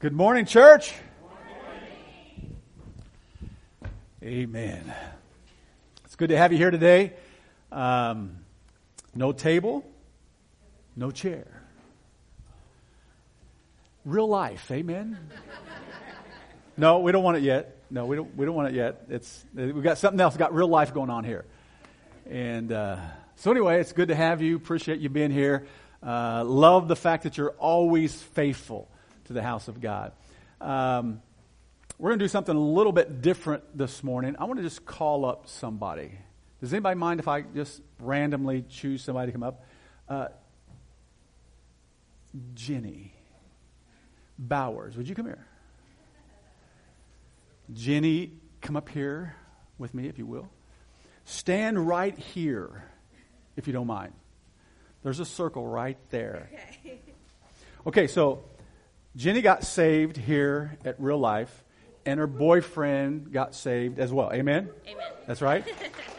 Good morning, church. Amen. It's good to have you here today. Um, no table, no chair. Real life, amen. no, we don't want it yet. No, we don't. We don't want it yet. It's we've got something else. Got real life going on here, and uh, so anyway, it's good to have you. Appreciate you being here. Uh, love the fact that you're always faithful to the house of God. Um, we're going to do something a little bit different this morning. I want to just call up somebody. Does anybody mind if I just randomly choose somebody to come up? Uh, Jenny Bowers, would you come here? Jenny, come up here with me, if you will. Stand right here, if you don't mind. There's a circle right there. Okay, okay so Jenny got saved here at Real Life, and her boyfriend got saved as well. Amen? Amen. That's right.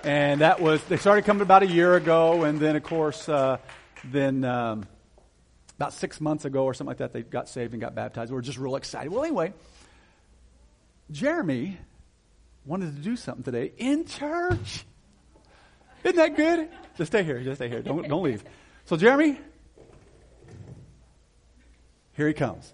and that was, they started coming about a year ago, and then, of course, uh, then um, about six months ago or something like that, they got saved and got baptized. We were just real excited. Well, anyway, Jeremy wanted to do something today in church. Isn't that good? Just stay here. Just stay here. Don't, don't leave. So, Jeremy, here he comes.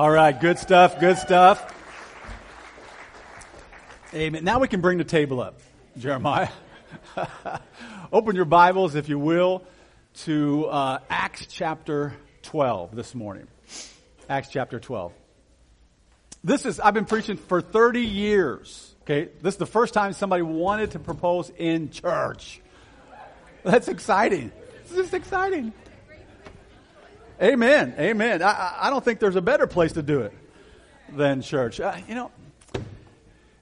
All right, good stuff, good stuff. Amen. Now we can bring the table up, Jeremiah. Open your Bibles, if you will, to uh, Acts chapter 12 this morning. Acts chapter 12. This is, I've been preaching for 30 years. Okay, this is the first time somebody wanted to propose in church. That's exciting. This is exciting. Amen. Amen. I, I don't think there's a better place to do it than church. Uh, you know,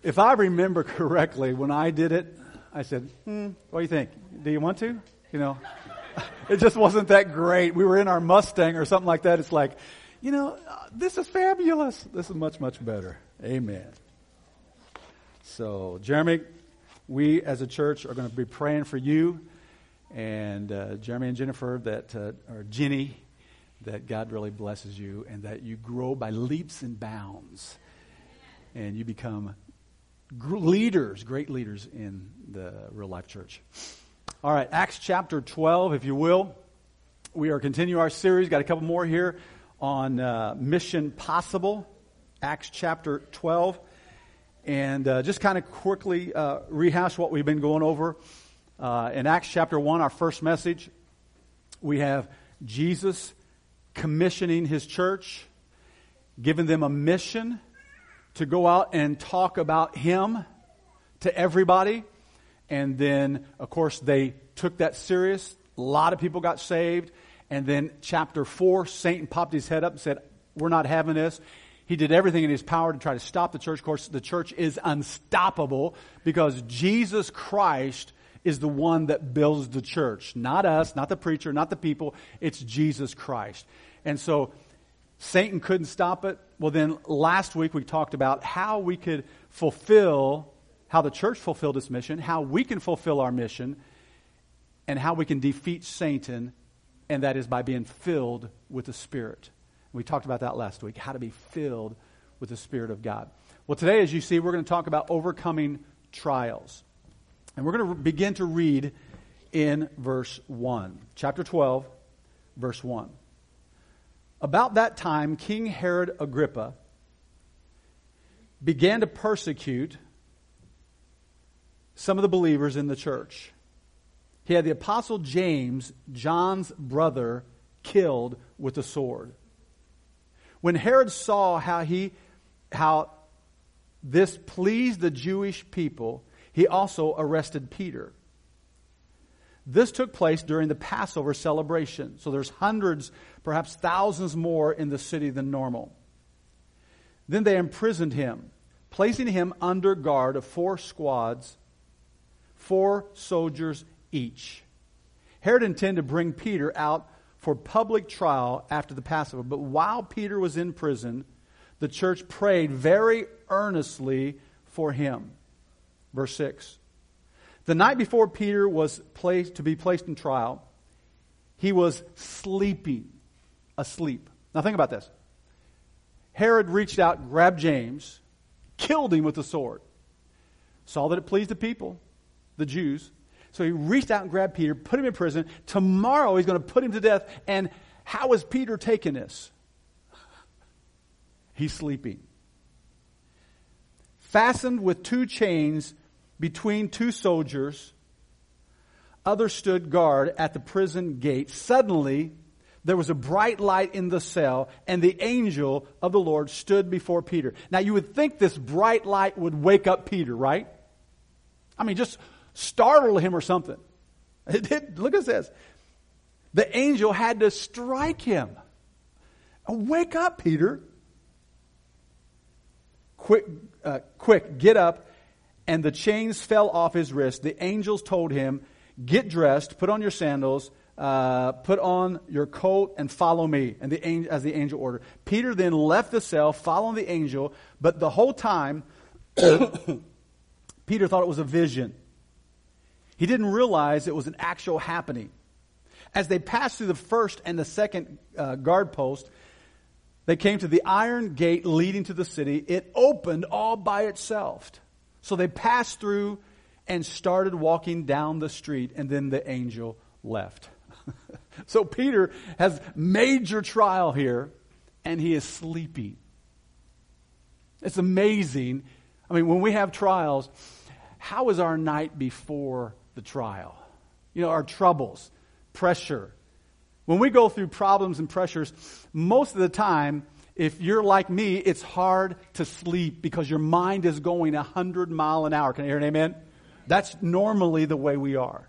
if I remember correctly, when I did it, I said, hmm, what do you think? Do you want to? You know, it just wasn't that great. We were in our Mustang or something like that. It's like, you know, uh, this is fabulous. This is much, much better. Amen. So, Jeremy, we as a church are going to be praying for you and uh, Jeremy and Jennifer that, uh, or Jenny, that God really blesses you and that you grow by leaps and bounds and you become leaders, great leaders in the real life church. All right, Acts chapter 12, if you will. We are continuing our series. Got a couple more here on uh, Mission Possible, Acts chapter 12. And uh, just kind of quickly uh, rehash what we've been going over. Uh, in Acts chapter 1, our first message, we have Jesus commissioning his church, giving them a mission to go out and talk about him to everybody. And then, of course, they took that serious. A lot of people got saved. And then, chapter 4, Satan popped his head up and said, We're not having this. He did everything in his power to try to stop the church. Of course, the church is unstoppable because Jesus Christ is the one that builds the church. Not us, not the preacher, not the people. It's Jesus Christ. And so Satan couldn't stop it. Well, then last week we talked about how we could fulfill, how the church fulfilled its mission, how we can fulfill our mission, and how we can defeat Satan, and that is by being filled with the Spirit. We talked about that last week, how to be filled with the Spirit of God. Well, today, as you see, we're going to talk about overcoming trials. And we're going to begin to read in verse 1. Chapter 12, verse 1. About that time, King Herod Agrippa began to persecute some of the believers in the church. He had the apostle James, John's brother, killed with a sword. When Herod saw how he how this pleased the Jewish people, he also arrested Peter. This took place during the Passover celebration. So there's hundreds, perhaps thousands more in the city than normal. Then they imprisoned him, placing him under guard of four squads, four soldiers each. Herod intended to bring Peter out for public trial after the Passover. But while Peter was in prison, the church prayed very earnestly for him. Verse 6. The night before Peter was placed to be placed in trial, he was sleeping, asleep. Now think about this. Herod reached out, grabbed James, killed him with a sword. Saw that it pleased the people, the Jews. So he reached out and grabbed Peter, put him in prison. Tomorrow he's going to put him to death. And how is Peter taking this? He's sleeping. Fastened with two chains between two soldiers. Others stood guard at the prison gate. Suddenly, there was a bright light in the cell, and the angel of the Lord stood before Peter. Now, you would think this bright light would wake up Peter, right? I mean, just startle him or something. It did. Look at this. The angel had to strike him. Wake up, Peter. Quick, uh, quick, get up and the chains fell off his wrist. The angels told him, Get dressed, put on your sandals, uh, put on your coat, and follow me. And the as the angel ordered. Peter then left the cell, following the angel, but the whole time, Peter thought it was a vision. He didn't realize it was an actual happening. As they passed through the first and the second uh, guard post, they came to the iron gate leading to the city. It opened all by itself. So they passed through and started walking down the street, and then the angel left. so Peter has major trial here, and he is sleepy. It's amazing. I mean, when we have trials, how is our night before the trial? You know, our troubles, pressure. When we go through problems and pressures, most of the time, if you're like me, it's hard to sleep because your mind is going 100 mile an hour. Can I hear an amen? That's normally the way we are.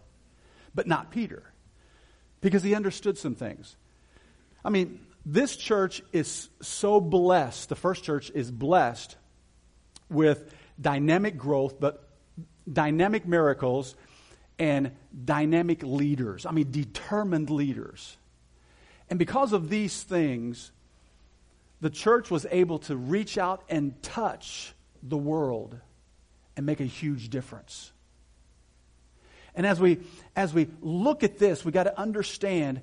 But not Peter. Because he understood some things. I mean, this church is so blessed. The first church is blessed with dynamic growth, but dynamic miracles and dynamic leaders. I mean, determined leaders. And because of these things, the church was able to reach out and touch the world and make a huge difference. And as we, as we look at this, we got to understand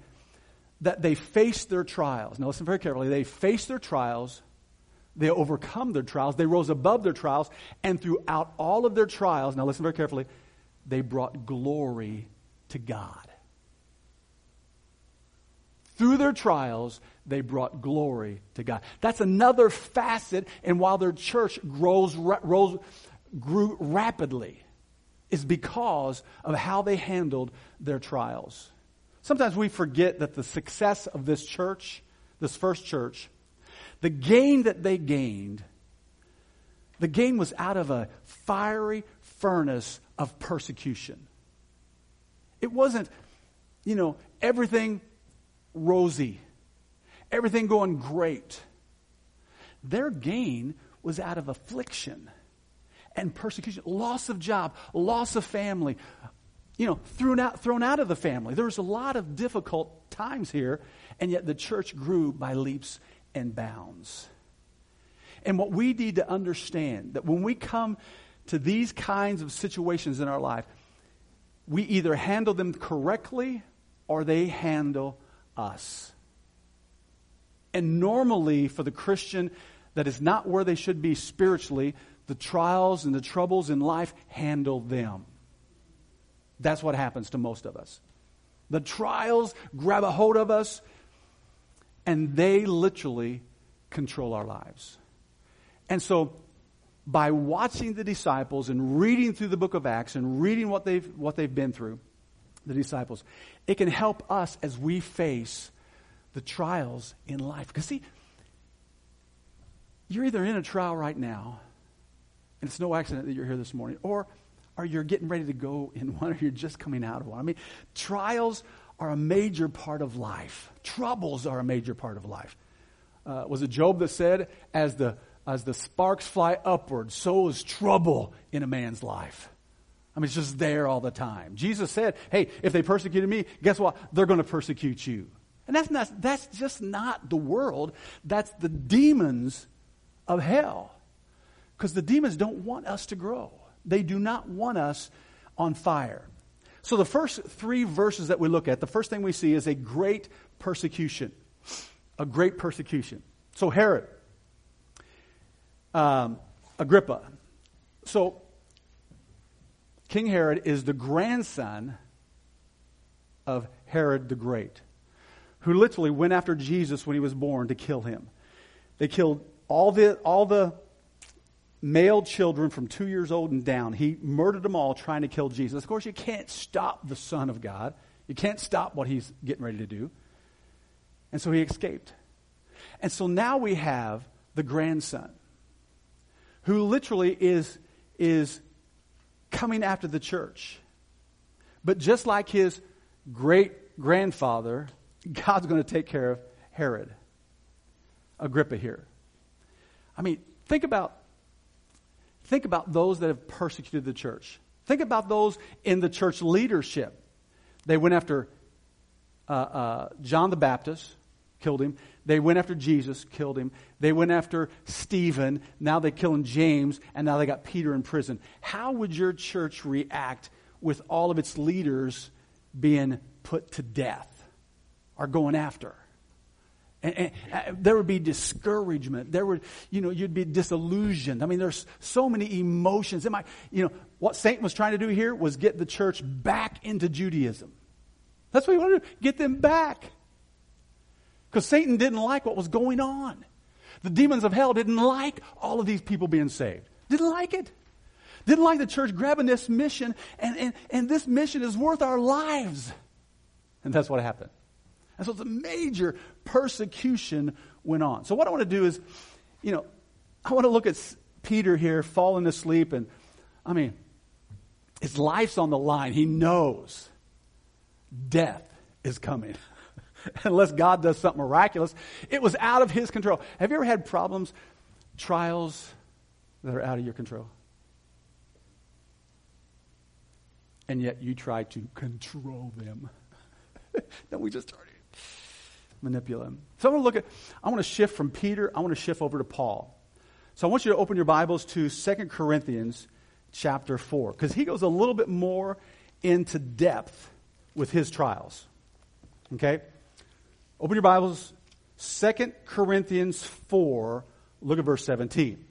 that they faced their trials. Now, listen very carefully. They faced their trials, they overcome their trials, they rose above their trials, and throughout all of their trials, now listen very carefully, they brought glory to God. Through their trials, they brought glory to God. That's another facet, and while their church grows, rose, grew rapidly, is because of how they handled their trials. Sometimes we forget that the success of this church, this first church, the gain that they gained, the gain was out of a fiery furnace of persecution. It wasn't, you know, everything rosy, everything going great. Their gain was out of affliction and persecution, loss of job, loss of family, you know, thrown out, thrown out of the family. There was a lot of difficult times here, and yet the church grew by leaps and bounds. And what we need to understand that when we come to these kinds of situations in our life, we either handle them correctly or they handle us. And normally, for the Christian that is not where they should be spiritually, the trials and the troubles in life handle them. That's what happens to most of us. The trials grab a hold of us, and they literally control our lives. And so, by watching the disciples and reading through the book of Acts and reading what they've, what they've been through, the disciples. It can help us as we face the trials in life. Because, see, you're either in a trial right now, and it's no accident that you're here this morning, or or you're getting ready to go in one, or you're just coming out of one. I mean, trials are a major part of life. Troubles are a major part of life. Uh, was it Job that said, as the, as the sparks fly upward, so is trouble in a man's life? I mean, it's just there all the time. Jesus said, hey, if they persecuted me, guess what? They're going to persecute you. And that's, not, that's just not the world. That's the demons of hell. Because the demons don't want us to grow. They do not want us on fire. So the first three verses that we look at, the first thing we see is a great persecution. A great persecution. So Herod, um, Agrippa. So King Herod is the grandson of Herod the Great, who literally went after Jesus when he was born to kill him. They killed all the, all the male children from two years old and down. He murdered them all trying to kill Jesus. Of course, you can't stop the Son of God. You can't stop what he's getting ready to do. And so he escaped. And so now we have the grandson who literally is, is coming after the church. But just like his great grandfather, God's going to take care of Herod, Agrippa here. I mean, think about Think about those that have persecuted the church. Think about those in the church leadership. They went after uh, uh, John the Baptist, killed him. They went after Jesus, killed him. They went after Stephen. Now they're killing James, and now they got Peter in prison. How would your church react with all of its leaders being put to death or going after? And, and, uh, there would be discouragement. There would, you know, you'd be disillusioned. I mean, there's so many emotions. It might, you know, what Satan was trying to do here was get the church back into Judaism. That's what he wanted to do. Get them back. Because Satan didn't like what was going on. The demons of hell didn't like all of these people being saved. Didn't like it. Didn't like the church grabbing this mission, and, and, and this mission is worth our lives. And that's what happened. And so it's a major persecution went on. So what I want to do is, you know, I want to look at Peter here falling asleep and I mean, his life's on the line. He knows death is coming. Unless God does something miraculous, it was out of his control. Have you ever had problems, trials that are out of your control? And yet you try to control them. then we just started manipulate him. So I want to look at, I want to shift from Peter, I want to shift over to Paul. So I want you to open your Bibles to 2 Corinthians chapter 4, because he goes a little bit more into depth with his trials. Okay? Open your Bibles, 2 Corinthians 4, look at verse 17.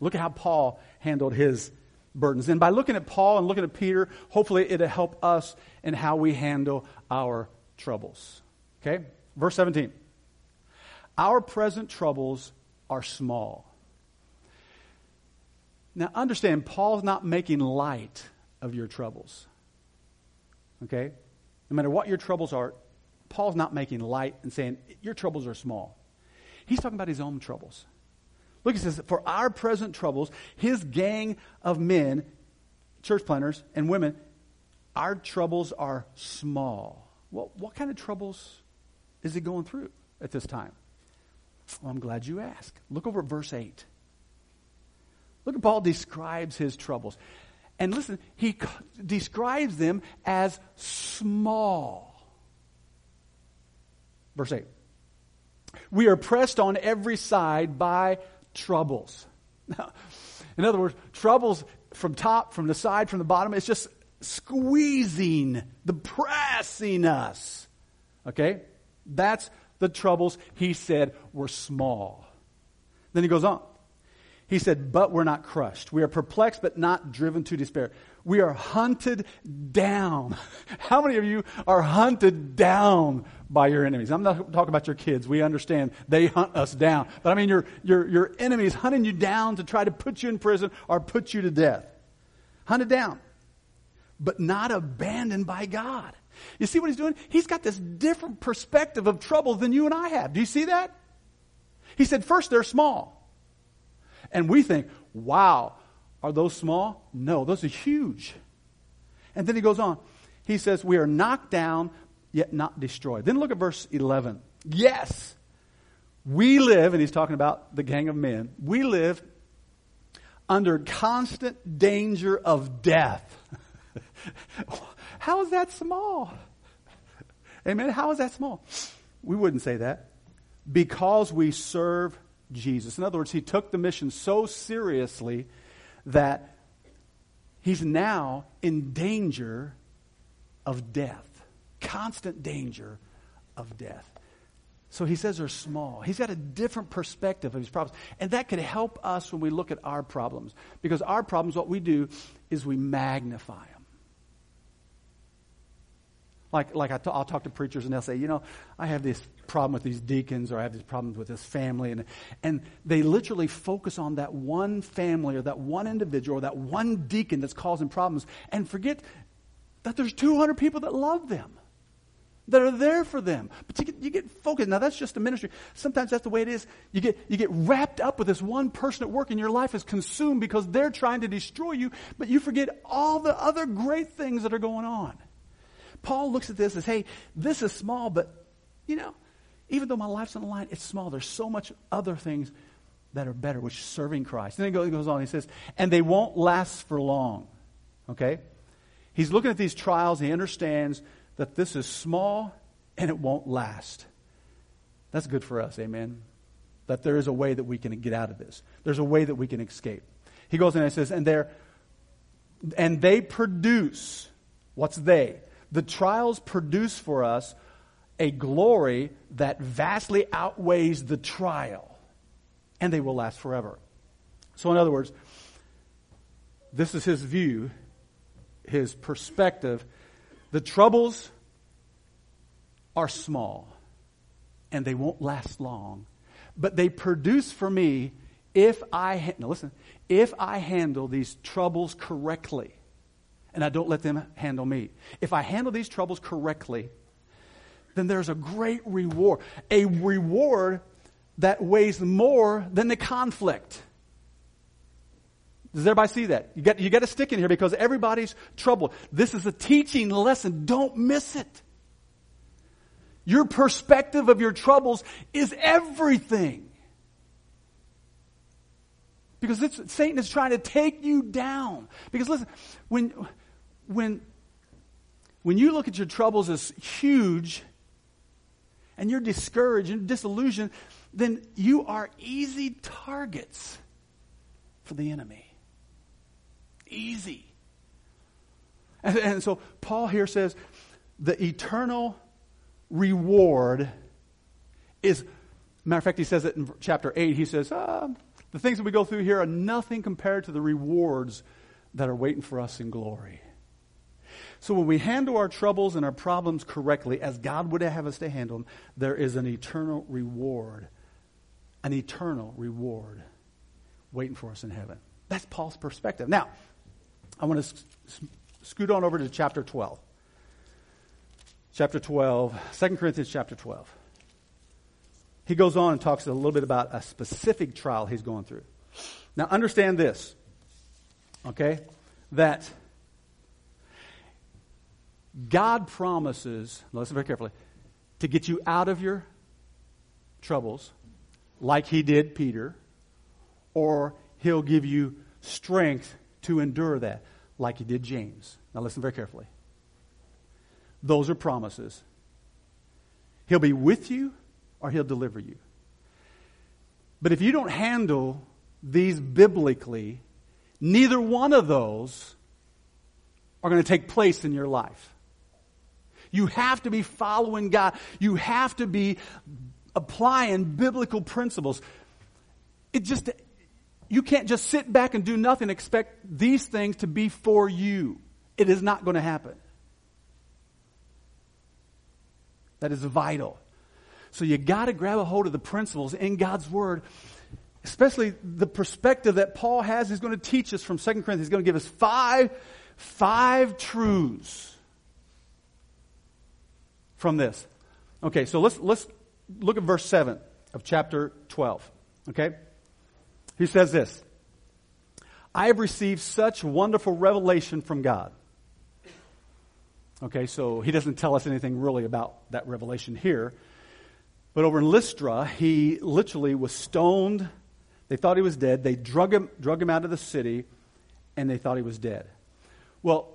Look at how Paul handled his burdens. And by looking at Paul and looking at Peter, hopefully it'll help us in how we handle our troubles. Okay? Verse 17. Our present troubles are small. Now, understand, Paul's not making light of your troubles. Okay? No matter what your troubles are, Paul's not making light and saying, your troubles are small. He's talking about his own troubles. Look, he says, for our present troubles, his gang of men, church planners, and women, our troubles are small. Well, what kind of troubles is he going through at this time? Well, I'm glad you asked. Look over at verse 8. Look at Paul describes his troubles. And listen, he describes them as small. Verse 8. We are pressed on every side by troubles. Now, in other words, troubles from top, from the side, from the bottom, it's just squeezing, the pressing us. Okay? That's the troubles he said were small. Then he goes on. He said, But we're not crushed. We are perplexed, but not driven to despair. We are hunted down. How many of you are hunted down by your enemies? I'm not talking about your kids. We understand they hunt us down. But I mean, your, your, your enemies hunting you down to try to put you in prison or put you to death. Hunted down, but not abandoned by God. You see what he's doing? He's got this different perspective of trouble than you and I have. Do you see that? He said, first, they're small. And we think, wow, Are those small? No, those are huge. And then he goes on. He says, We are knocked down, yet not destroyed. Then look at verse 11. Yes, we live, and he's talking about the gang of men, we live under constant danger of death. How is that small? Amen. How is that small? We wouldn't say that. Because we serve Jesus. In other words, he took the mission so seriously that he's now in danger of death. Constant danger of death. So he says they're small. He's got a different perspective of his problems. And that could help us when we look at our problems. Because our problems, what we do is we magnify. Like, like i t- I'll talk to preachers and they'll say, you know, I have this problem with these deacons or I have these problems with this family. And, and they literally focus on that one family or that one individual or that one deacon that's causing problems and forget that there's 200 people that love them that are there for them. But you get, you get focused. Now, that's just a ministry. Sometimes that's the way it is. You get, you get wrapped up with this one person at work, and your life is consumed because they're trying to destroy you, but you forget all the other great things that are going on. Paul looks at this as, hey, this is small, but, you know, even though my life's on the line, it's small. There's so much other things that are better, which is serving Christ. And then he goes on, he says, and they won't last for long. Okay? He's looking at these trials, he understands that this is small and it won't last. That's good for us, amen. That there is a way that we can get out of this. There's a way that we can escape. He goes in and says, and they and they produce what's they? The trials produce for us a glory that vastly outweighs the trial, and they will last forever. So, in other words, this is his view, his perspective the troubles are small and they won't last long, but they produce for me if I, now listen, if I handle these troubles correctly and I don't let them handle me, if I handle these troubles correctly, then there's a great reward. A reward that weighs more than the conflict. Does everybody see that? You got, you got to stick in here because everybody's troubled. This is a teaching lesson. Don't miss it. Your perspective of your troubles is everything. Because Satan is trying to take you down. Because listen, when, when, when you look at your troubles as huge and you're discouraged and disillusioned, then you are easy targets for the enemy easy. And, and so Paul here says the eternal reward is, matter of fact, he says it in chapter 8. He says, ah, the things that we go through here are nothing compared to the rewards that are waiting for us in glory. So when we handle our troubles and our problems correctly, as God would have us to handle them, there is an eternal reward. An eternal reward waiting for us in heaven. That's Paul's perspective. Now, I want to scoot on over to chapter 12. Chapter 12, 2 Corinthians chapter 12. He goes on and talks a little bit about a specific trial he's going through. Now, understand this, okay? That God promises, listen very carefully, to get you out of your troubles, like he did Peter, or he'll give you strength to endure that, like he did James. Now, listen very carefully. Those are promises. He'll be with you or he'll deliver you. But if you don't handle these biblically, neither one of those are going to take place in your life. You have to be following God. You have to be applying biblical principles. It just you can't just sit back and do nothing, expect these things to be for you. It is not going to happen. That is vital. So you got to grab a hold of the principles in God's Word, especially the perspective that Paul has. He's going to teach us from 2 Corinthians. He's going to give us five, five truths from this. Okay, so let's, let's look at verse 7 of chapter 12. Okay? He says this I have received such wonderful revelation from God. Okay, so he doesn't tell us anything really about that revelation here. But over in Lystra, he literally was stoned. They thought he was dead. They drug him, drug him out of the city, and they thought he was dead. Well,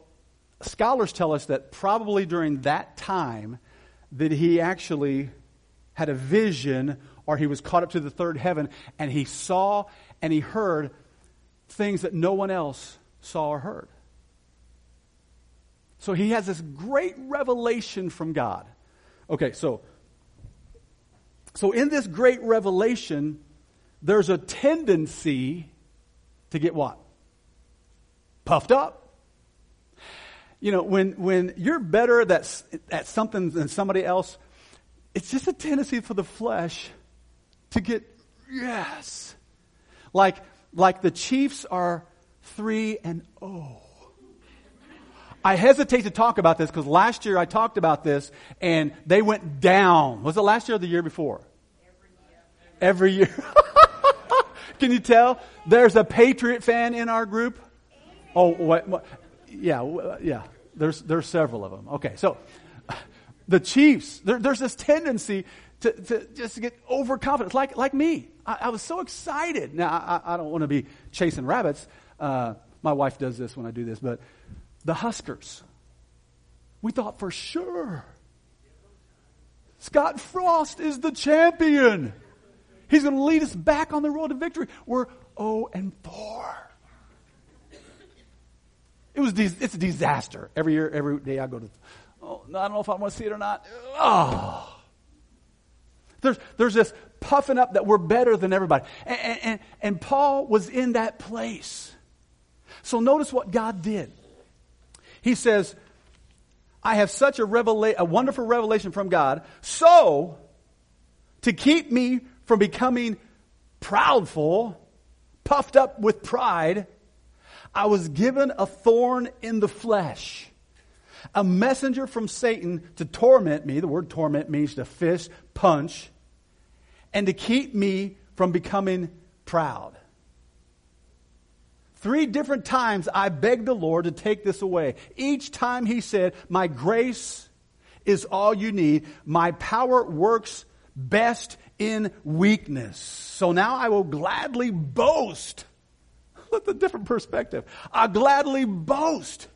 scholars tell us that probably during that time that he actually had a vision or he was caught up to the third heaven and he saw and he heard things that no one else saw or heard. So he has this great revelation from God. Okay, so so in this great revelation, there's a tendency to get what? Puffed up. You know, when when you're better at, at something than somebody else, it's just a tendency for the flesh to get yes. Like like the Chiefs are 3 and 0. I hesitate to talk about this because last year I talked about this and they went down. Was it last year or the year before? Every year. Every year. Can you tell? There's a Patriot fan in our group. Oh, what, what, yeah, yeah. There's there's several of them. Okay, so the Chiefs. There, there's this tendency to, to just get overconfident, like like me. I, I was so excited. Now I, I don't want to be chasing rabbits. Uh, my wife does this when I do this, but the Huskers. We thought for sure Scott Frost is the champion. He's going to lead us back on the road to victory. We're 0 and 4. It was it's a disaster. Every year, every day I go to, oh, I don't know if I want to see it or not. Oh. There's, there's this puffing up that we're better than everybody. And, and, and Paul was in that place. So notice what God did. He says, I have such a, revela- a wonderful revelation from God, so to keep me from becoming proudful, puffed up with pride, I was given a thorn in the flesh, a messenger from Satan to torment me. The word torment means to fist, punch, and to keep me from becoming proud. Three different times I begged the Lord to take this away. Each time he said, My grace is all you need. My power works best in weakness. So now I will gladly boast. Look a different perspective. I'll gladly boast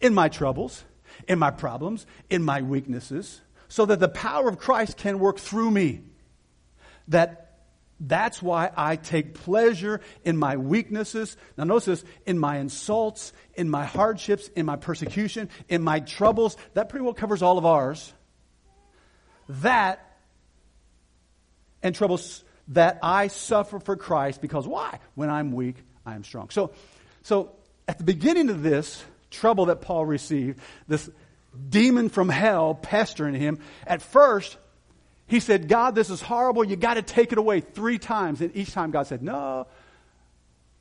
in my troubles, in my problems, in my weaknesses, so that the power of Christ can work through me. That that's why I take pleasure in my weaknesses. Now, notice this in my insults, in my hardships, in my persecution, in my troubles. That pretty well covers all of ours. That and troubles that I suffer for Christ because why? When I'm weak, I am strong. So, so at the beginning of this trouble that Paul received, this demon from hell pestering him, at first, he said, God, this is horrible. You got to take it away three times. And each time God said, No,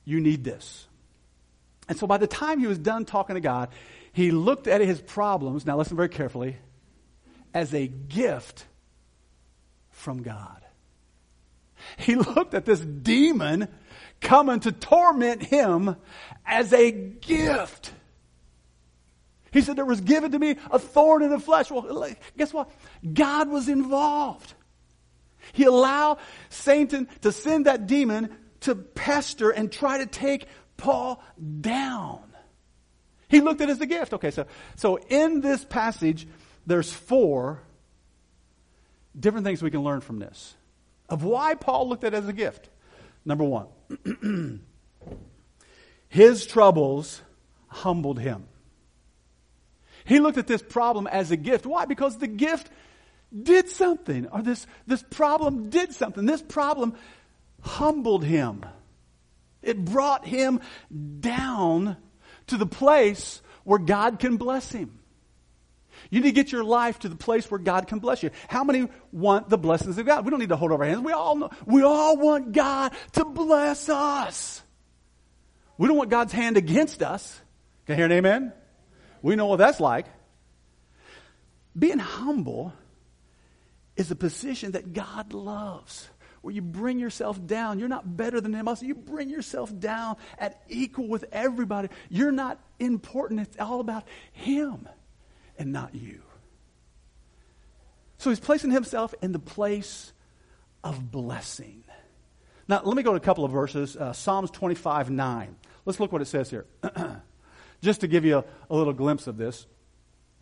you need this. And so by the time he was done talking to God, he looked at his problems, now listen very carefully, as a gift from God. He looked at this demon coming to torment him as a gift. He said, There was given to me a thorn in the flesh. Well, guess what? God was involved. He allowed Satan to send that demon to pester and try to take Paul down. He looked at it as a gift. Okay, so, so in this passage, there's four different things we can learn from this of why Paul looked at it as a gift. Number one, his troubles humbled him. He looked at this problem as a gift. Why? Because the gift did something, or this, this problem did something. This problem humbled him. It brought him down to the place where God can bless him. You need to get your life to the place where God can bless you. How many want the blessings of God? We don't need to hold our hands. We all know, we all want God to bless us. We don't want God's hand against us. Can I hear an amen? We know what that's like. Being humble is a position that God loves. where you bring yourself down. You're not better than anybody else. You bring yourself down at equal with everybody. You're not important. It's all about Him and not you. So he's placing himself in the place of blessing. Now, let me go to a couple of verses. Uh, Psalms 25 9. Let's look what it says here. Just to give you a, a little glimpse of this.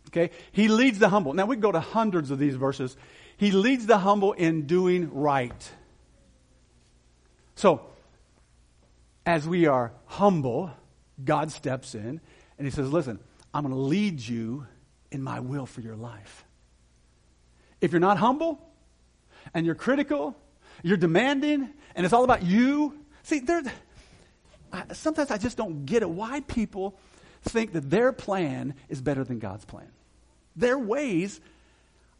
Okay? He leads the humble. Now, we can go to hundreds of these verses. He leads the humble in doing right. So, as we are humble, God steps in and he says, Listen, I'm going to lead you in my will for your life. If you're not humble and you're critical, you're demanding, and it's all about you, see, there, sometimes I just don't get it. Why people think that their plan is better than God's plan? Their ways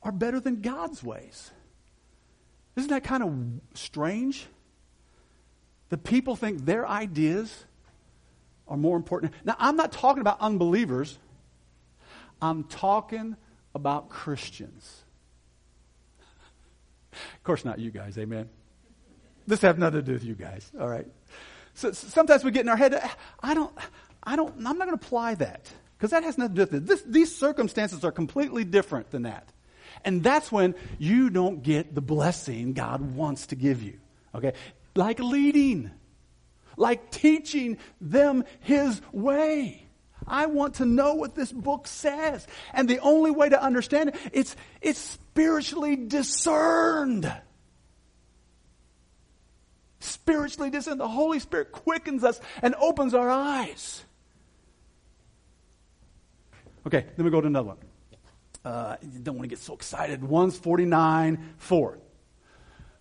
are better than God's ways. Isn't that kind of strange? The people think their ideas are more important. Now, I'm not talking about unbelievers. I'm talking about Christians. Of course, not you guys, amen? This has nothing to do with you guys, all right? So sometimes we get in our head, I don't, I don't, I'm not going to apply that because that has nothing to do with it. This, these circumstances are completely different than that. And that's when you don't get the blessing God wants to give you. Okay? Like leading, like teaching them His way. I want to know what this book says. And the only way to understand it, it's, it's spiritually discerned. Spiritually discerned. The Holy Spirit quickens us and opens our eyes. Okay, then we go to another one. Uh, you don't want to get so excited. 149, 4.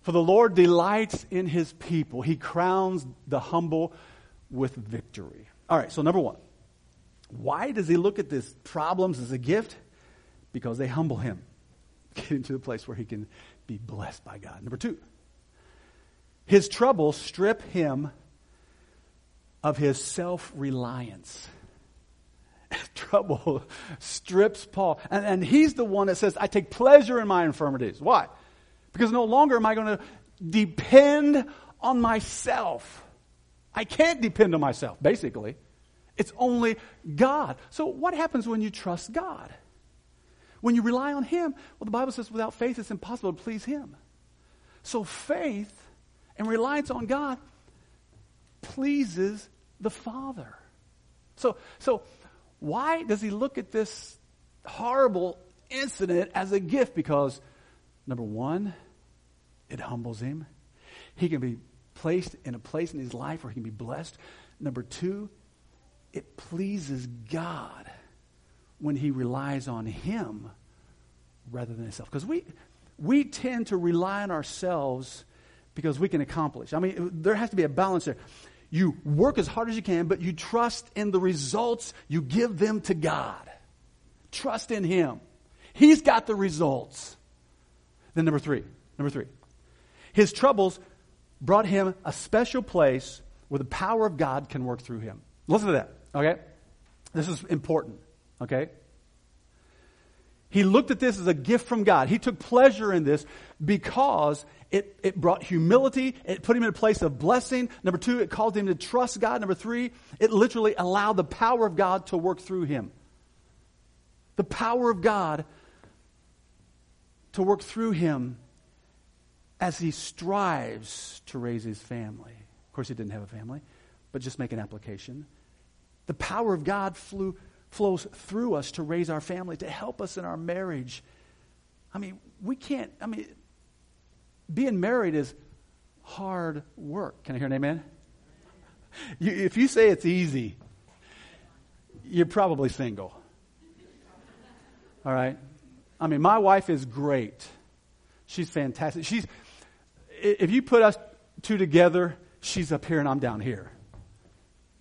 For the Lord delights in his people. He crowns the humble with victory. All right, so number one. Why does he look at these problems as a gift? Because they humble him, getting to the place where he can be blessed by God. Number two, his troubles strip him of his self reliance. Trouble strips Paul. And, and he's the one that says, I take pleasure in my infirmities. Why? Because no longer am I going to depend on myself. I can't depend on myself, basically. It's only God. So, what happens when you trust God? When you rely on Him? Well, the Bible says without faith it's impossible to please Him. So, faith and reliance on God pleases the Father. So, so why does He look at this horrible incident as a gift? Because, number one, it humbles Him. He can be placed in a place in His life where He can be blessed. Number two, it pleases God when he relies on him rather than himself. Because we, we tend to rely on ourselves because we can accomplish. I mean, there has to be a balance there. You work as hard as you can, but you trust in the results, you give them to God. Trust in Him. He's got the results. Then, number three, number three, his troubles brought him a special place where the power of God can work through him. Listen to that. Okay? This is important. Okay? He looked at this as a gift from God. He took pleasure in this because it, it brought humility. It put him in a place of blessing. Number two, it caused him to trust God. Number three, it literally allowed the power of God to work through him. The power of God to work through him as he strives to raise his family. Of course, he didn't have a family, but just make an application. The power of God flew, flows through us to raise our family, to help us in our marriage. I mean, we can't, I mean, being married is hard work. Can I hear an amen? You, if you say it's easy, you're probably single. All right? I mean, my wife is great. She's fantastic. She's, if you put us two together, she's up here and I'm down here.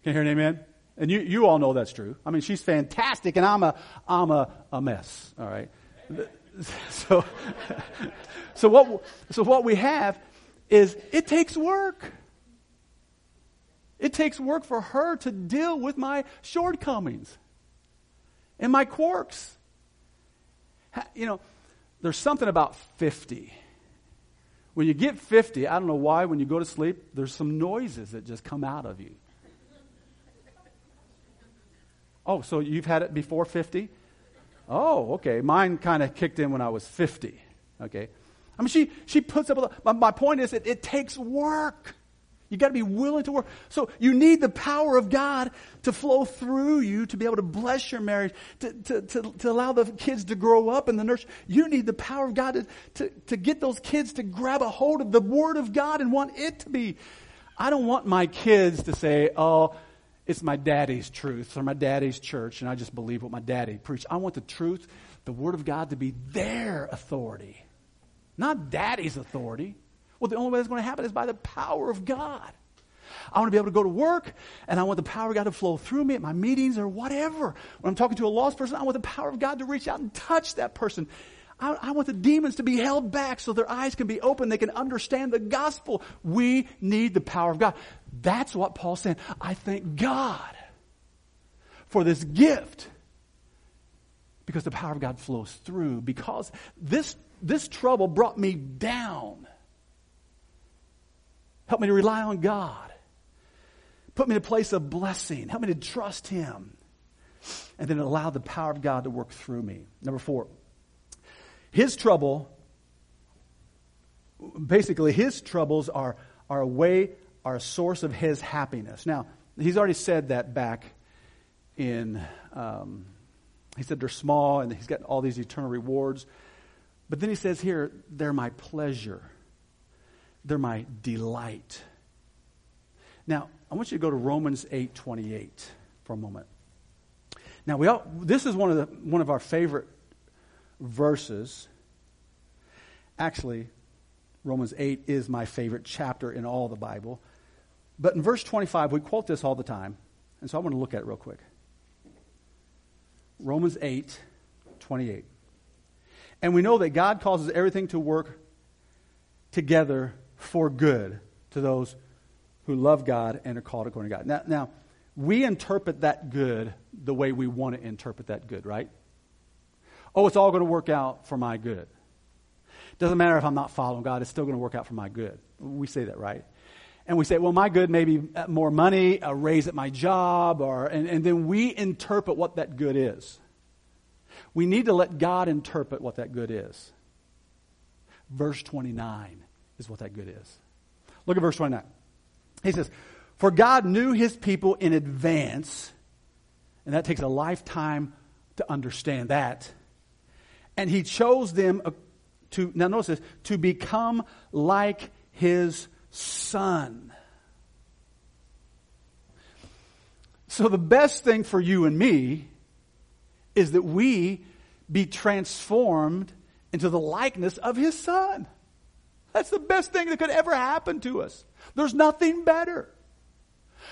Can you hear an amen? And you, you all know that's true. I mean, she's fantastic, and I'm a, I'm a, a mess, all right? So, so, what, so what we have is it takes work. It takes work for her to deal with my shortcomings and my quirks. You know, there's something about 50 When you get 50, I don't know why, when you go to sleep, there's some noises that just come out of you. Oh, so you've had it before 50? Oh, okay. Mine kind of kicked in when I was 50. Okay. I mean, she, she puts up with, my, my point is that it takes work. You got to be willing to work. So you need the power of God to flow through you to be able to bless your marriage, to, to, to, to allow the kids to grow up in the nursery. You need the power of God to, to, to get those kids to grab a hold of the Word of God and want it to be. I don't want my kids to say, oh, it's my daddy's truth or my daddy's church, and I just believe what my daddy preached. I want the truth, the Word of God, to be their authority, not daddy's authority. Well, the only way that's going to happen is by the power of God. I want to be able to go to work, and I want the power of God to flow through me at my meetings or whatever. When I'm talking to a lost person, I want the power of God to reach out and touch that person. I, I, want the demons to be held back so their eyes can be open. They can understand the gospel. We need the power of God. That's what Paul's saying. I thank God for this gift because the power of God flows through. Because this, this trouble brought me down. Help me to rely on God. Put me in a place of blessing. Help me to trust Him. And then allow the power of God to work through me. Number four, his trouble, basically, his troubles are, are a way, are a source of his happiness. Now, he's already said that back in, um, he said they're small and he's got all these eternal rewards. But then he says here, they're my pleasure, they're my delight. Now, I want you to go to Romans 8 28 for a moment. Now, we all, this is one of, the, one of our favorite verses. Actually, Romans 8 is my favorite chapter in all the Bible. But in verse 25, we quote this all the time. And so I want to look at it real quick. Romans 8, 28. And we know that God causes everything to work together for good to those who love God and are called according to God. Now, now we interpret that good the way we want to interpret that good, right? oh, it's all going to work out for my good. Doesn't matter if I'm not following God, it's still going to work out for my good. We say that, right? And we say, well, my good may be more money, a raise at my job, or, and, and then we interpret what that good is. We need to let God interpret what that good is. Verse 29 is what that good is. Look at verse 29. He says, For God knew his people in advance, and that takes a lifetime to understand that and he chose them uh, to, now notice this, to become like his son. So the best thing for you and me is that we be transformed into the likeness of his son. That's the best thing that could ever happen to us. There's nothing better.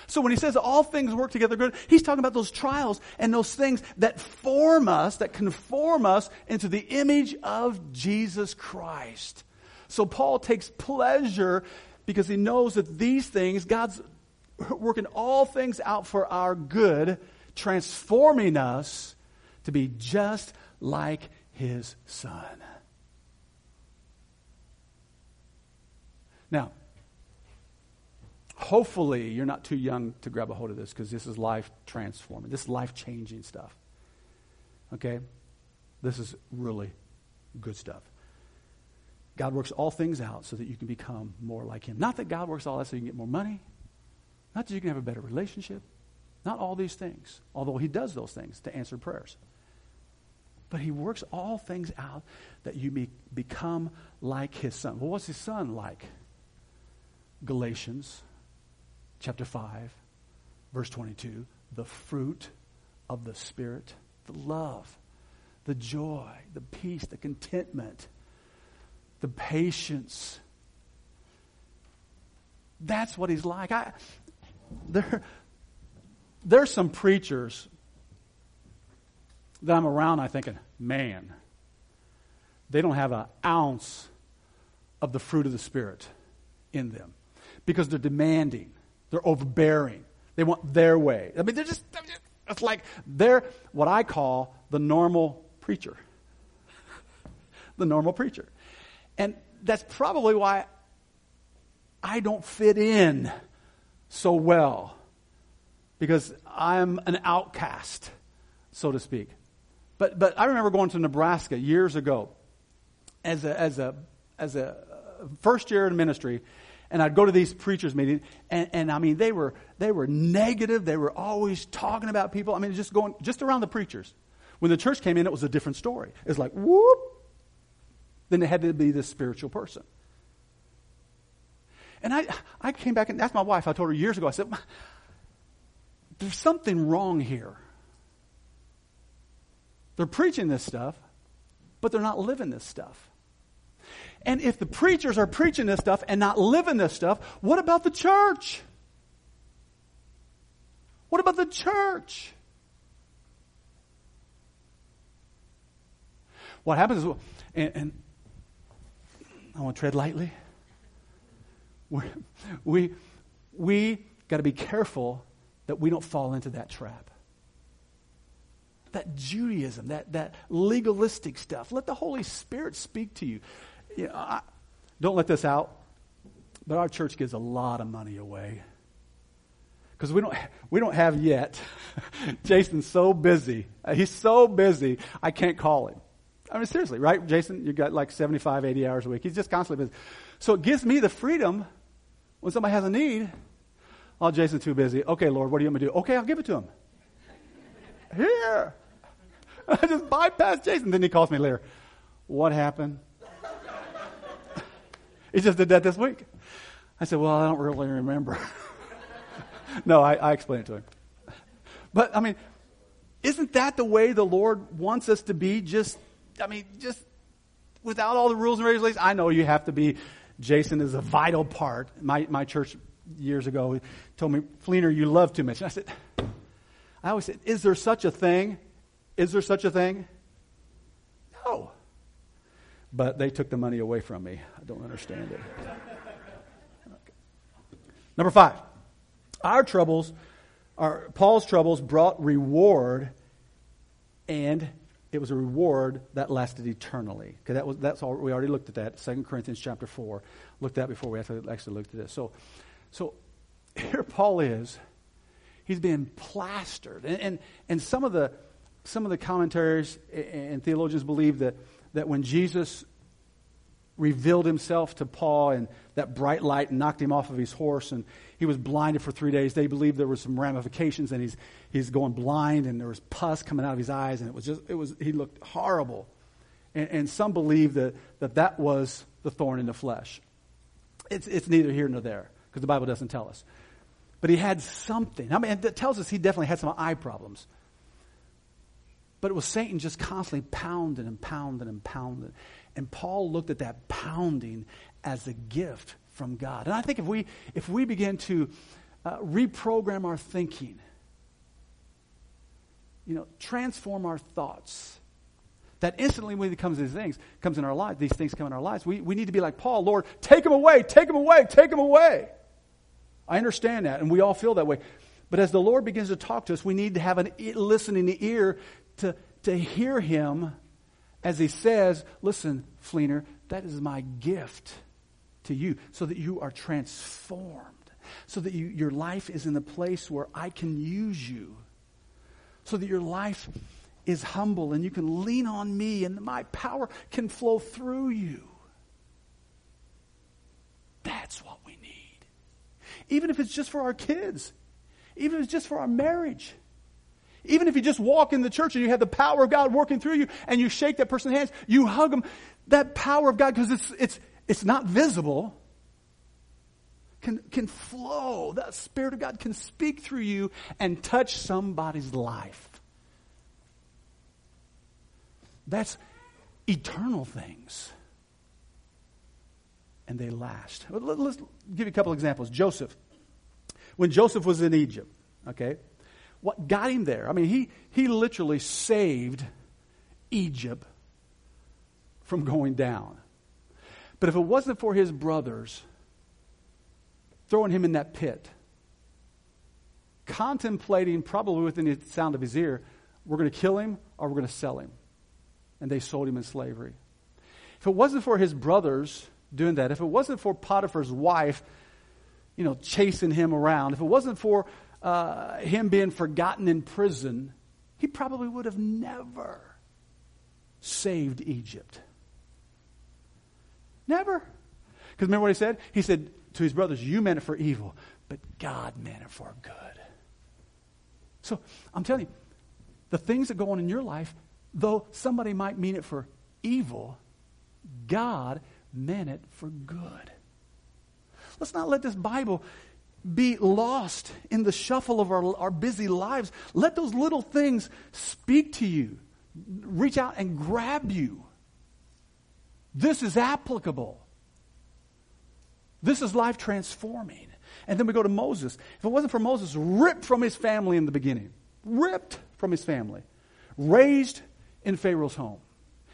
So when he says all things work together good, he's talking about those trials and those things that form us, that conform us into the image of Jesus Christ. So Paul takes pleasure because he knows that these things, God's working all things out for our good, transforming us to be just like his son. Now, hopefully you're not too young to grab a hold of this because this is life transforming. This is life changing stuff. Okay? This is really good stuff. God works all things out so that you can become more like Him. Not that God works all that so you can get more money, not that you can have a better relationship, not all these things, although He does those things to answer prayers. But He works all things out that you be, become like His Son. Well, what's His Son like? Galatians chapter 5, verse 22, the fruit of the Spirit, the love, the joy, the peace, the contentment, the patience. That's what he's like. I, there, there's some preachers that I'm around, I thinking, man, they don't have an ounce of the fruit of the Spirit in them because they're demanding. They're overbearing. They want their way. I mean, they're just, it's like they're what I call the normal preacher. the normal preacher. And that's probably why I don't fit in so well because I'm an outcast, so to speak. But, but I remember going to Nebraska years ago as a, as a, as a uh, first year in ministry, and I'd go to these preachers meetings, and, and I mean, they were, they were negative. They were always talking about people. I mean, just going, just around the preachers. When the church came in, it was a different story. It's like, whoop. Then it had to be this spiritual person. And I, I came back and asked my wife, I told her years ago, I said, there's something wrong here. They're preaching this stuff, but they're not living this stuff. And if the preachers are preaching this stuff and not living this stuff, what about the church? What about the church? What happens is, and, and I want to tread lightly. we we, we got to be careful that we don't fall into that trap. That Judaism, that, that legalistic stuff. Let the Holy Spirit speak to you. you know, I, don't let this out, but our church gives a lot of money away. Because we don't, we don't have yet. Jason's so busy. He's so busy, I can't call him. I mean, seriously, right, Jason? You've got like 75, 80 hours a week. He's just constantly busy. So it gives me the freedom when somebody has a need. Oh, Jason's too busy. Okay, Lord, what do you want me to do? Okay, I'll give it to him. Here. I just bypass Jason. Then he calls me later. What happened? he just did that this week. I said, Well, I don't really remember. no, I, I explained it to him. But, I mean, isn't that the way the Lord wants us to be? Just, I mean, just without all the rules and regulations? I know you have to be, Jason is a vital part. My, my church years ago told me, Fleener, you love too much. And I said, I always said, is there such a thing? Is there such a thing? No. But they took the money away from me. I don't understand it. Okay. Number five, our troubles, our, Paul's troubles brought reward, and it was a reward that lasted eternally. Okay, that was that's all we already looked at that. Second Corinthians chapter four looked at before we actually looked at this. So, so here Paul is. He's being plastered, and, and and some of the some of the commentaries and theologians believe that, that when Jesus revealed himself to Paul and that bright light knocked him off of his horse and he was blinded for three days, they believe there were some ramifications and he's, he's going blind and there was pus coming out of his eyes and it was just, it was, he looked horrible. And, and some believe that, that that was the thorn in the flesh. It's, it's neither here nor there because the Bible doesn't tell us. But he had something. I mean, it tells us he definitely had some eye problems. But it was Satan just constantly pounding and pounding and pounding. And Paul looked at that pounding as a gift from God. And I think if we, if we begin to uh, reprogram our thinking, you know, transform our thoughts, that instantly when it comes to these things, comes in our lives, these things come in our lives, we, we need to be like Paul, Lord, take them away, take them away, take them away. I understand that, and we all feel that way. But as the Lord begins to talk to us, we need to have a listening ear to, to hear him as he says, Listen, Fleener, that is my gift to you, so that you are transformed, so that you, your life is in the place where I can use you, so that your life is humble and you can lean on me and my power can flow through you. That's what we need. Even if it's just for our kids, even if it's just for our marriage. Even if you just walk in the church and you have the power of God working through you and you shake that person's hands, you hug them, that power of God, because it's, it's, it's not visible, can, can flow. That Spirit of God can speak through you and touch somebody's life. That's eternal things. And they last. Let's give you a couple examples. Joseph. When Joseph was in Egypt, okay, what got him there. I mean, he, he literally saved Egypt from going down. But if it wasn't for his brothers throwing him in that pit, contemplating, probably within the sound of his ear, we're going to kill him or we're going to sell him. And they sold him in slavery. If it wasn't for his brothers doing that, if it wasn't for Potiphar's wife you know, chasing him around, if it wasn't for uh, him being forgotten in prison, he probably would have never saved Egypt. Never. Because remember what he said? He said to his brothers, You meant it for evil, but God meant it for good. So I'm telling you, the things that go on in your life, though somebody might mean it for evil, God meant it for good. Let's not let this Bible be lost in the shuffle of our, our busy lives. Let those little things speak to you, reach out and grab you. This is applicable. This is life transforming. And then we go to Moses. If it wasn't for Moses, ripped from his family in the beginning, ripped from his family, raised in Pharaoh's home,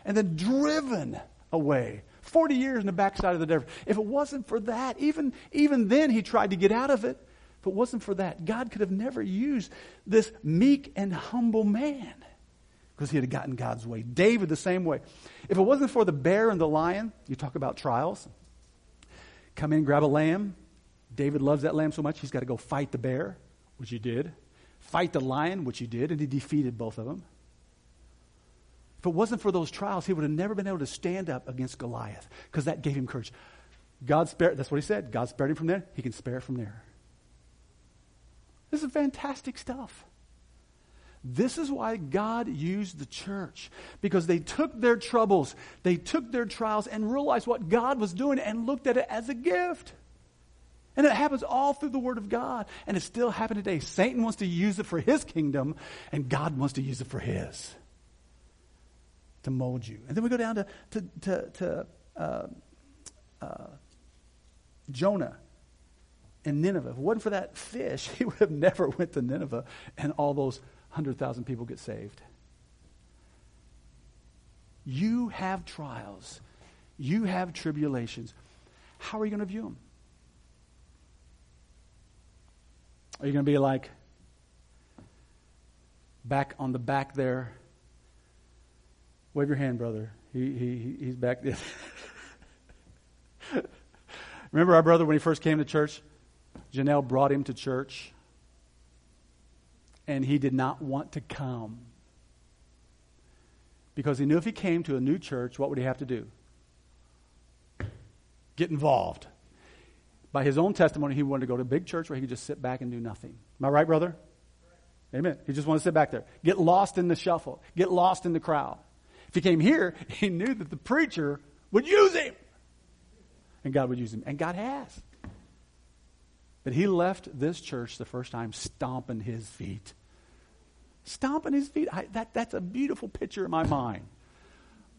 and then driven away 40 years in the backside of the desert. If it wasn't for that, even, even then he tried to get out of it. If it wasn't for that, God could have never used this meek and humble man because he had gotten God's way. David, the same way. If it wasn't for the bear and the lion, you talk about trials. Come in, grab a lamb. David loves that lamb so much, he's got to go fight the bear, which he did. Fight the lion, which he did, and he defeated both of them. If it wasn't for those trials, he would have never been able to stand up against Goliath because that gave him courage. God spared, that's what he said. God spared him from there. He can spare from there. This is fantastic stuff. This is why God used the church because they took their troubles, they took their trials and realized what God was doing and looked at it as a gift. And it happens all through the Word of God. And it's still happening today. Satan wants to use it for his kingdom, and God wants to use it for his to mold you. And then we go down to, to, to, to uh, uh, Jonah and Nineveh. If it wasn't for that fish, he would have never went to Nineveh and all those 100,000 people get saved. You have trials. You have tribulations. How are you going to view them? Are you going to be like back on the back there Wave your hand, brother. He, he, he's back there. Remember our brother when he first came to church? Janelle brought him to church, and he did not want to come because he knew if he came to a new church, what would he have to do? Get involved. By his own testimony, he wanted to go to a big church where he could just sit back and do nothing. Am I right, brother? Amen. He just wanted to sit back there. Get lost in the shuffle. Get lost in the crowd. If he came here, he knew that the preacher would use him. And God would use him. And God has. But he left this church the first time stomping his feet. Stomping his feet. I, that, that's a beautiful picture in my mind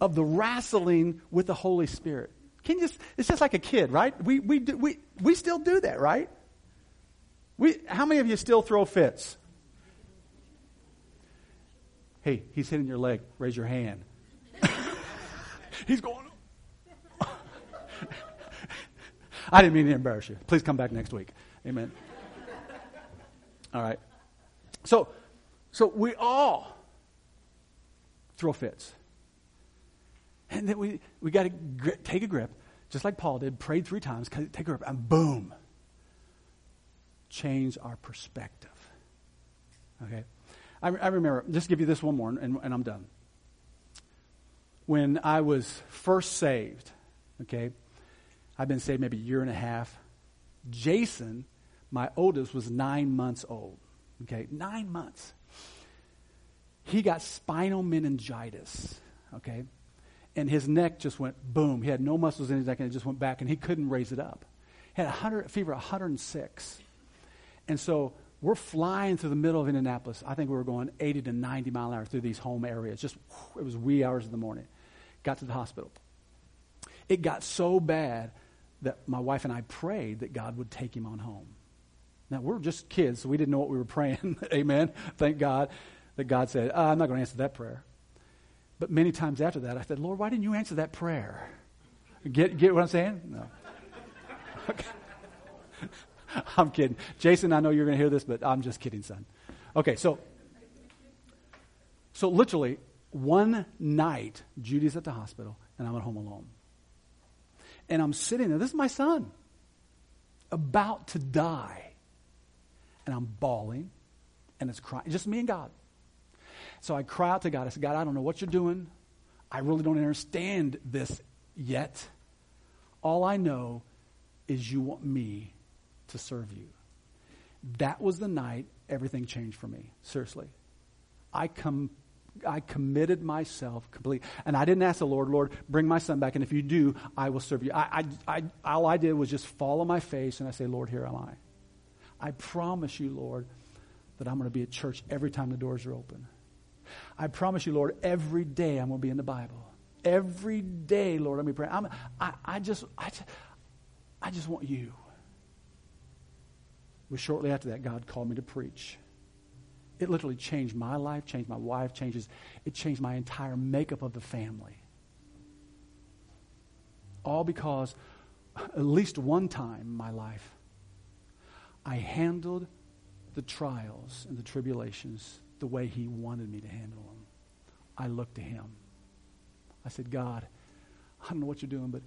of the wrestling with the Holy Spirit. Can you it's just like a kid, right? We, we, do, we, we still do that, right? We, how many of you still throw fits? Hey, he's hitting your leg. Raise your hand. He's going. I didn't mean to embarrass you. Please come back next week. Amen. All right. So, so we all throw fits. And then we, we got to gri- take a grip, just like Paul did, prayed three times, take a grip, and boom, change our perspective. Okay? I, I remember, just give you this one more, and, and I'm done when I was first saved, okay, I've been saved maybe a year and a half. Jason, my oldest, was nine months old. Okay, nine months. He got spinal meningitis. Okay, and his neck just went boom. He had no muscles in his neck, and it just went back, and he couldn't raise it up. He had a hundred fever, 106, and so we're flying through the middle of Indianapolis. I think we were going 80 to 90 mile an hour through these home areas. Just it was wee hours in the morning. Got to the hospital. It got so bad that my wife and I prayed that God would take him on home. Now we're just kids, so we didn't know what we were praying. Amen. Thank God that God said, oh, "I'm not going to answer that prayer." But many times after that, I said, "Lord, why didn't you answer that prayer?" Get get what I'm saying? No. Okay. I'm kidding. Jason, I know you're going to hear this, but I'm just kidding, son. Okay, so so literally one night Judy's at the hospital and I'm at home alone. And I'm sitting there. This is my son. about to die. And I'm bawling and it's crying. Just me and God. So I cry out to God. I said, God, I don't know what you're doing. I really don't understand this yet. All I know is you want me to serve you. That was the night everything changed for me. Seriously. I come I committed myself completely. And I didn't ask the Lord, Lord, bring my son back. And if you do, I will serve you. I, I, I, all I did was just fall on my face and I say, Lord, here am I. I promise you, Lord, that I'm going to be at church every time the doors are open. I promise you, Lord, every day I'm going to be in the Bible. Every day, Lord, I'm going to I, I, just, I, just, I just want you. But shortly after that, God called me to preach. It literally changed my life, changed my wife, changes, it changed my entire makeup of the family. All because at least one time in my life, I handled the trials and the tribulations the way He wanted me to handle them. I looked to Him. I said, God, I don't know what you're doing, but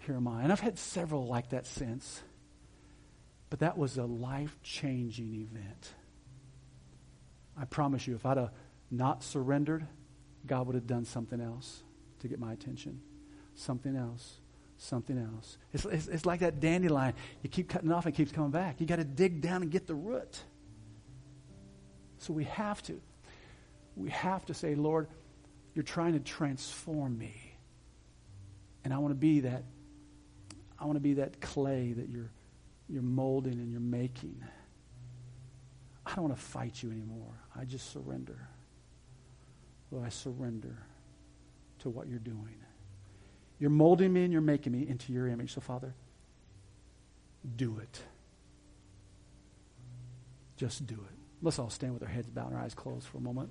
here am I. And I've had several like that since. But that was a life changing event. I promise you, if I'd have not surrendered, God would have done something else to get my attention. Something else. Something else. It's, it's, it's like that dandelion. You keep cutting off and it keeps coming back. You got to dig down and get the root. So we have to. We have to say, Lord, you're trying to transform me. And I want to be that I want to be that clay that you're you're molding and you're making. I don't want to fight you anymore. I just surrender. Lord, I surrender to what you're doing. You're molding me and you're making me into your image. So, Father, do it. Just do it. Let's all stand with our heads bowed and our eyes closed for a moment.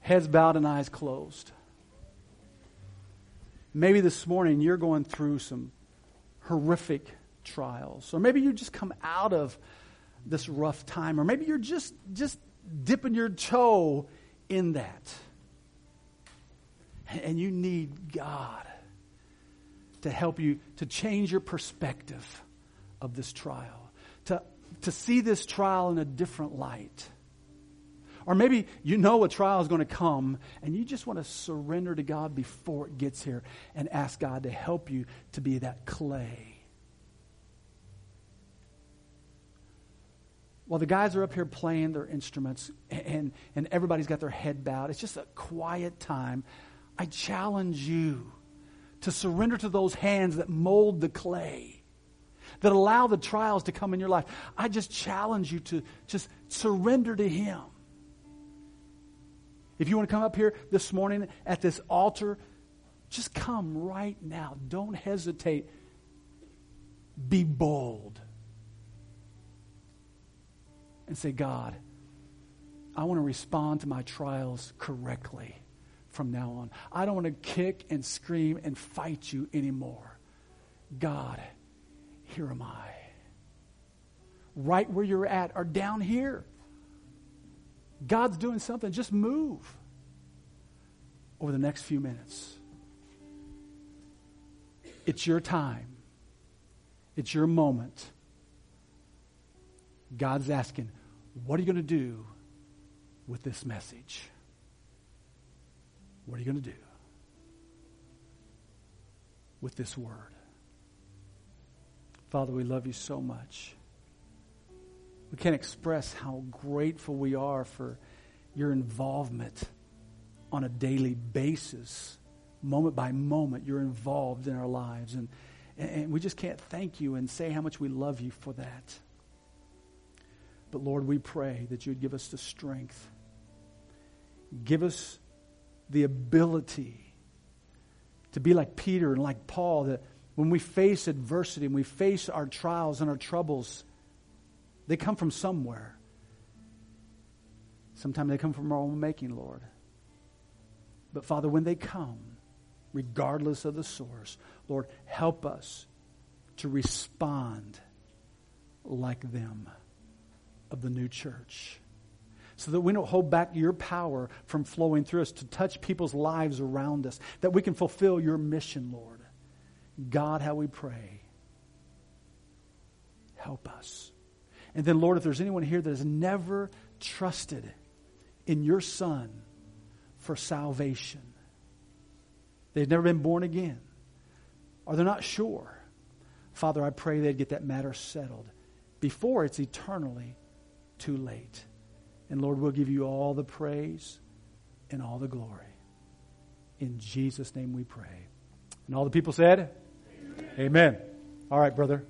Heads bowed and eyes closed. Maybe this morning you're going through some horrific trials. Or maybe you just come out of this rough time. Or maybe you're just, just dipping your toe in that. And you need God to help you to change your perspective of this trial, to, to see this trial in a different light. Or maybe you know a trial is going to come and you just want to surrender to God before it gets here and ask God to help you to be that clay while the guys are up here playing their instruments and, and everybody's got their head bowed, it's just a quiet time. I challenge you to surrender to those hands that mold the clay, that allow the trials to come in your life. I just challenge you to just surrender to Him. If you want to come up here this morning at this altar, just come right now. Don't hesitate. Be bold and say, God, I want to respond to my trials correctly from now on. I don't want to kick and scream and fight you anymore. God, here am I. Right where you're at or down here. God's doing something. Just move over the next few minutes. It's your time. It's your moment. God's asking, what are you going to do with this message? What are you going to do with this word? Father, we love you so much. We can't express how grateful we are for your involvement on a daily basis, moment by moment. You're involved in our lives. And, and we just can't thank you and say how much we love you for that. But Lord, we pray that you would give us the strength. Give us the ability to be like Peter and like Paul, that when we face adversity and we face our trials and our troubles, they come from somewhere. Sometimes they come from our own making, Lord. But Father, when they come, regardless of the source, Lord, help us to respond like them of the new church. So that we don't hold back your power from flowing through us to touch people's lives around us, that we can fulfill your mission, Lord. God, how we pray. help us. And then, Lord, if there's anyone here that has never trusted in your Son for salvation, they've never been born again, or they're not sure, Father, I pray they'd get that matter settled before it's eternally too late. And Lord, we'll give you all the praise and all the glory. In Jesus' name we pray. And all the people said, Amen. Amen. All right, brother.